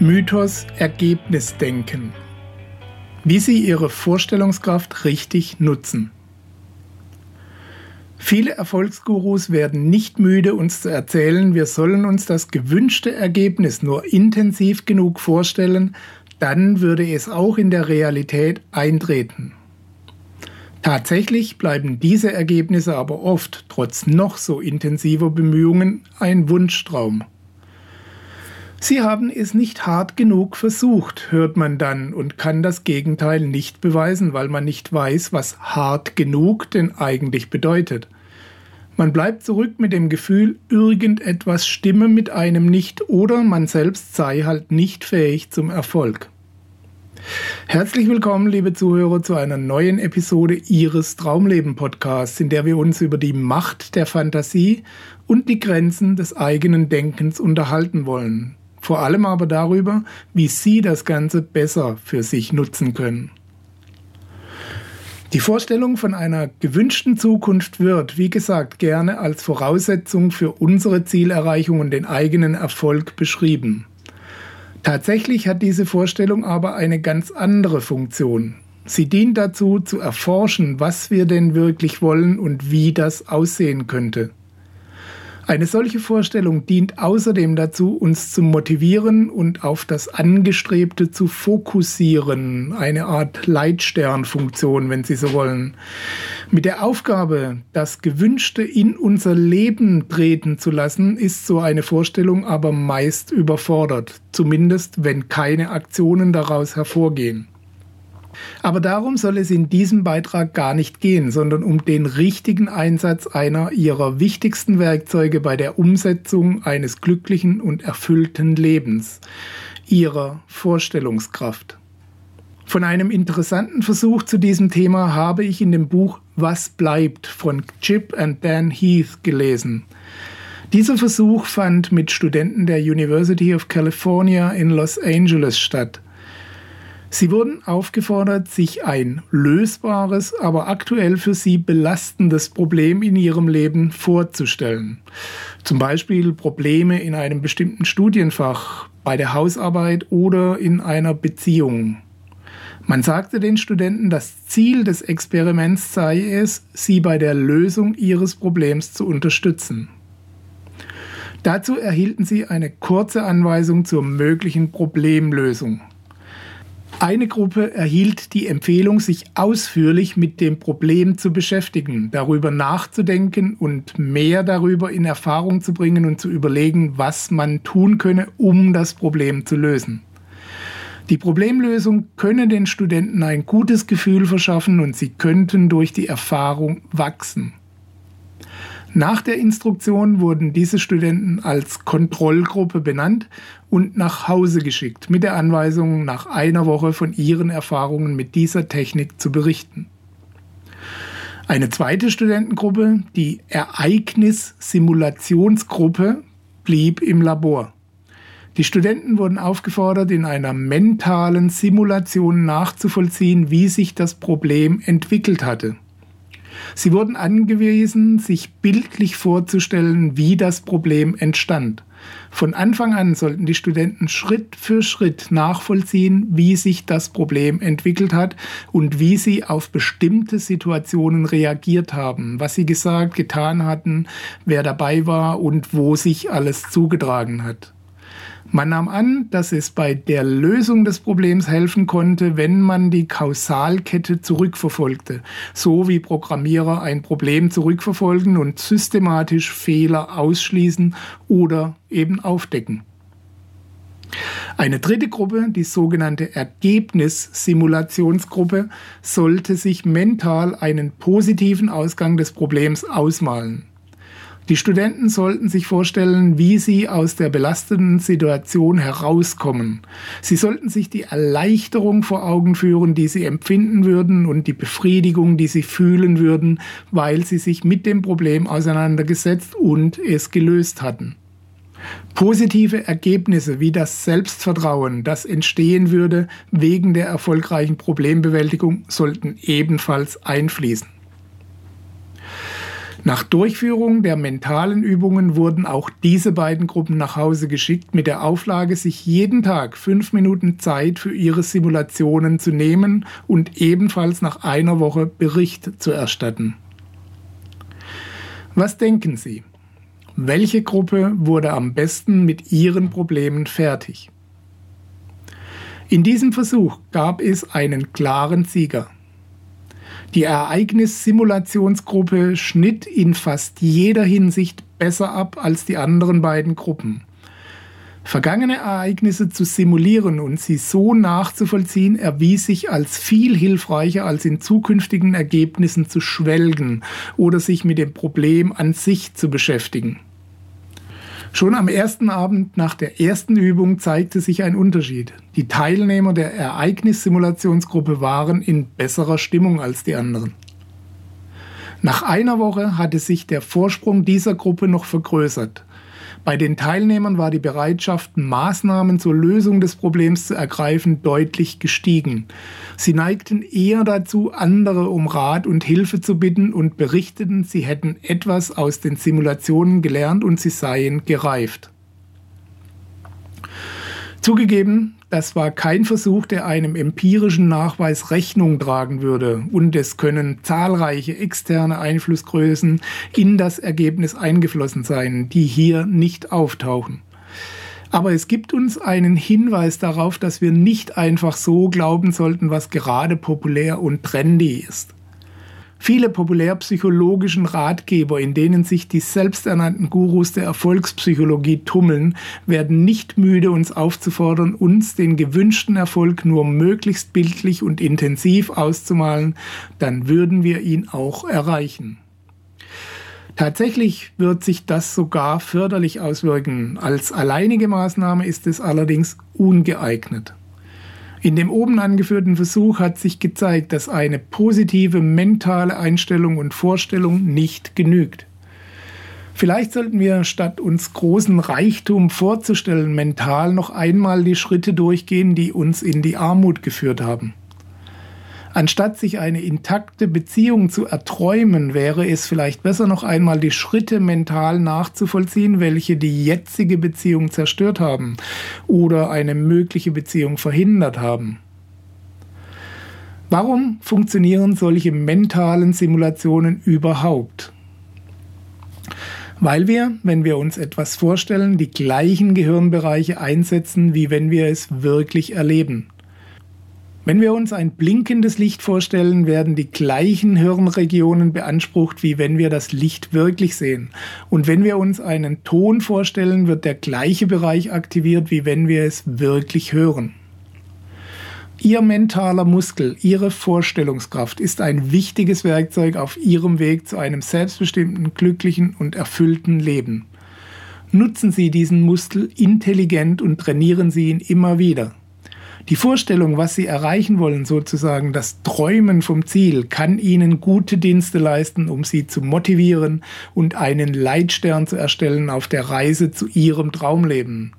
Mythos Ergebnisdenken. Wie Sie Ihre Vorstellungskraft richtig nutzen. Viele Erfolgsgurus werden nicht müde, uns zu erzählen, wir sollen uns das gewünschte Ergebnis nur intensiv genug vorstellen, dann würde es auch in der Realität eintreten. Tatsächlich bleiben diese Ergebnisse aber oft, trotz noch so intensiver Bemühungen, ein Wunschtraum. Sie haben es nicht hart genug versucht, hört man dann und kann das Gegenteil nicht beweisen, weil man nicht weiß, was hart genug denn eigentlich bedeutet. Man bleibt zurück mit dem Gefühl, irgendetwas stimme mit einem nicht oder man selbst sei halt nicht fähig zum Erfolg. Herzlich willkommen, liebe Zuhörer, zu einer neuen Episode Ihres Traumleben Podcasts, in der wir uns über die Macht der Fantasie und die Grenzen des eigenen Denkens unterhalten wollen vor allem aber darüber, wie Sie das Ganze besser für sich nutzen können. Die Vorstellung von einer gewünschten Zukunft wird, wie gesagt, gerne als Voraussetzung für unsere Zielerreichung und den eigenen Erfolg beschrieben. Tatsächlich hat diese Vorstellung aber eine ganz andere Funktion. Sie dient dazu, zu erforschen, was wir denn wirklich wollen und wie das aussehen könnte. Eine solche Vorstellung dient außerdem dazu, uns zu motivieren und auf das Angestrebte zu fokussieren, eine Art Leitsternfunktion, wenn Sie so wollen. Mit der Aufgabe, das Gewünschte in unser Leben treten zu lassen, ist so eine Vorstellung aber meist überfordert, zumindest wenn keine Aktionen daraus hervorgehen. Aber darum soll es in diesem Beitrag gar nicht gehen, sondern um den richtigen Einsatz einer ihrer wichtigsten Werkzeuge bei der Umsetzung eines glücklichen und erfüllten Lebens, ihrer Vorstellungskraft. Von einem interessanten Versuch zu diesem Thema habe ich in dem Buch Was bleibt von Chip and Dan Heath gelesen. Dieser Versuch fand mit Studenten der University of California in Los Angeles statt. Sie wurden aufgefordert, sich ein lösbares, aber aktuell für sie belastendes Problem in ihrem Leben vorzustellen. Zum Beispiel Probleme in einem bestimmten Studienfach, bei der Hausarbeit oder in einer Beziehung. Man sagte den Studenten, das Ziel des Experiments sei es, sie bei der Lösung ihres Problems zu unterstützen. Dazu erhielten sie eine kurze Anweisung zur möglichen Problemlösung. Eine Gruppe erhielt die Empfehlung, sich ausführlich mit dem Problem zu beschäftigen, darüber nachzudenken und mehr darüber in Erfahrung zu bringen und zu überlegen, was man tun könne, um das Problem zu lösen. Die Problemlösung könne den Studenten ein gutes Gefühl verschaffen und sie könnten durch die Erfahrung wachsen. Nach der Instruktion wurden diese Studenten als Kontrollgruppe benannt und nach Hause geschickt, mit der Anweisung, nach einer Woche von ihren Erfahrungen mit dieser Technik zu berichten. Eine zweite Studentengruppe, die Ereignissimulationsgruppe, blieb im Labor. Die Studenten wurden aufgefordert, in einer mentalen Simulation nachzuvollziehen, wie sich das Problem entwickelt hatte. Sie wurden angewiesen, sich bildlich vorzustellen, wie das Problem entstand. Von Anfang an sollten die Studenten Schritt für Schritt nachvollziehen, wie sich das Problem entwickelt hat und wie sie auf bestimmte Situationen reagiert haben, was sie gesagt, getan hatten, wer dabei war und wo sich alles zugetragen hat. Man nahm an, dass es bei der Lösung des Problems helfen konnte, wenn man die Kausalkette zurückverfolgte, so wie Programmierer ein Problem zurückverfolgen und systematisch Fehler ausschließen oder eben aufdecken. Eine dritte Gruppe, die sogenannte Ergebnissimulationsgruppe, sollte sich mental einen positiven Ausgang des Problems ausmalen. Die Studenten sollten sich vorstellen, wie sie aus der belastenden Situation herauskommen. Sie sollten sich die Erleichterung vor Augen führen, die sie empfinden würden und die Befriedigung, die sie fühlen würden, weil sie sich mit dem Problem auseinandergesetzt und es gelöst hatten. Positive Ergebnisse wie das Selbstvertrauen, das entstehen würde wegen der erfolgreichen Problembewältigung, sollten ebenfalls einfließen. Nach Durchführung der mentalen Übungen wurden auch diese beiden Gruppen nach Hause geschickt mit der Auflage, sich jeden Tag fünf Minuten Zeit für ihre Simulationen zu nehmen und ebenfalls nach einer Woche Bericht zu erstatten. Was denken Sie? Welche Gruppe wurde am besten mit ihren Problemen fertig? In diesem Versuch gab es einen klaren Sieger. Die Ereignissimulationsgruppe schnitt in fast jeder Hinsicht besser ab als die anderen beiden Gruppen. Vergangene Ereignisse zu simulieren und sie so nachzuvollziehen, erwies sich als viel hilfreicher, als in zukünftigen Ergebnissen zu schwelgen oder sich mit dem Problem an sich zu beschäftigen. Schon am ersten Abend nach der ersten Übung zeigte sich ein Unterschied. Die Teilnehmer der Ereignissimulationsgruppe waren in besserer Stimmung als die anderen. Nach einer Woche hatte sich der Vorsprung dieser Gruppe noch vergrößert. Bei den Teilnehmern war die Bereitschaft, Maßnahmen zur Lösung des Problems zu ergreifen, deutlich gestiegen. Sie neigten eher dazu, andere um Rat und Hilfe zu bitten und berichteten, sie hätten etwas aus den Simulationen gelernt und sie seien gereift. Zugegeben, das war kein Versuch, der einem empirischen Nachweis Rechnung tragen würde, und es können zahlreiche externe Einflussgrößen in das Ergebnis eingeflossen sein, die hier nicht auftauchen. Aber es gibt uns einen Hinweis darauf, dass wir nicht einfach so glauben sollten, was gerade populär und trendy ist. Viele populärpsychologischen Ratgeber, in denen sich die selbsternannten Gurus der Erfolgspsychologie tummeln, werden nicht müde, uns aufzufordern, uns den gewünschten Erfolg nur möglichst bildlich und intensiv auszumalen, dann würden wir ihn auch erreichen. Tatsächlich wird sich das sogar förderlich auswirken. Als alleinige Maßnahme ist es allerdings ungeeignet. In dem oben angeführten Versuch hat sich gezeigt, dass eine positive mentale Einstellung und Vorstellung nicht genügt. Vielleicht sollten wir, statt uns großen Reichtum vorzustellen, mental noch einmal die Schritte durchgehen, die uns in die Armut geführt haben. Anstatt sich eine intakte Beziehung zu erträumen, wäre es vielleicht besser noch einmal die Schritte mental nachzuvollziehen, welche die jetzige Beziehung zerstört haben oder eine mögliche Beziehung verhindert haben. Warum funktionieren solche mentalen Simulationen überhaupt? Weil wir, wenn wir uns etwas vorstellen, die gleichen Gehirnbereiche einsetzen, wie wenn wir es wirklich erleben. Wenn wir uns ein blinkendes Licht vorstellen, werden die gleichen Hirnregionen beansprucht, wie wenn wir das Licht wirklich sehen. Und wenn wir uns einen Ton vorstellen, wird der gleiche Bereich aktiviert, wie wenn wir es wirklich hören. Ihr mentaler Muskel, Ihre Vorstellungskraft ist ein wichtiges Werkzeug auf Ihrem Weg zu einem selbstbestimmten, glücklichen und erfüllten Leben. Nutzen Sie diesen Muskel intelligent und trainieren Sie ihn immer wieder. Die Vorstellung, was sie erreichen wollen, sozusagen das Träumen vom Ziel, kann ihnen gute Dienste leisten, um sie zu motivieren und einen Leitstern zu erstellen auf der Reise zu ihrem Traumleben.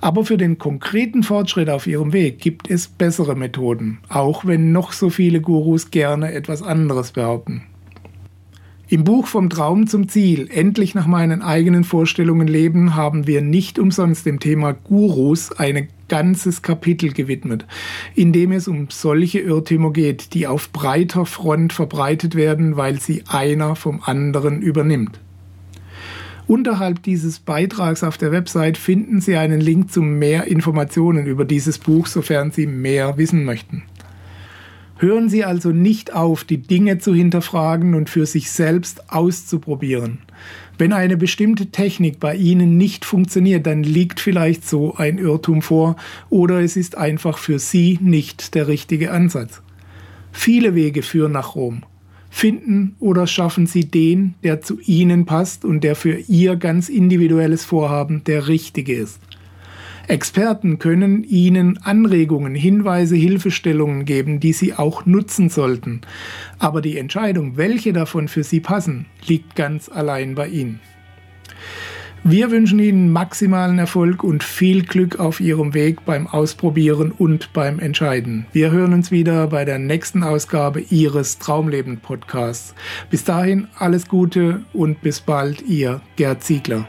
Aber für den konkreten Fortschritt auf ihrem Weg gibt es bessere Methoden, auch wenn noch so viele Gurus gerne etwas anderes behaupten. Im Buch Vom Traum zum Ziel, endlich nach meinen eigenen Vorstellungen leben, haben wir nicht umsonst dem Thema Gurus ein ganzes Kapitel gewidmet, in dem es um solche Irrtümer geht, die auf breiter Front verbreitet werden, weil sie einer vom anderen übernimmt. Unterhalb dieses Beitrags auf der Website finden Sie einen Link zu mehr Informationen über dieses Buch, sofern Sie mehr wissen möchten. Hören Sie also nicht auf, die Dinge zu hinterfragen und für sich selbst auszuprobieren. Wenn eine bestimmte Technik bei Ihnen nicht funktioniert, dann liegt vielleicht so ein Irrtum vor oder es ist einfach für Sie nicht der richtige Ansatz. Viele Wege führen nach Rom. Finden oder schaffen Sie den, der zu Ihnen passt und der für Ihr ganz individuelles Vorhaben der richtige ist. Experten können Ihnen Anregungen, Hinweise, Hilfestellungen geben, die Sie auch nutzen sollten. Aber die Entscheidung, welche davon für Sie passen, liegt ganz allein bei Ihnen. Wir wünschen Ihnen maximalen Erfolg und viel Glück auf Ihrem Weg beim Ausprobieren und beim Entscheiden. Wir hören uns wieder bei der nächsten Ausgabe Ihres Traumleben Podcasts. Bis dahin alles Gute und bis bald, Ihr Gerd Ziegler.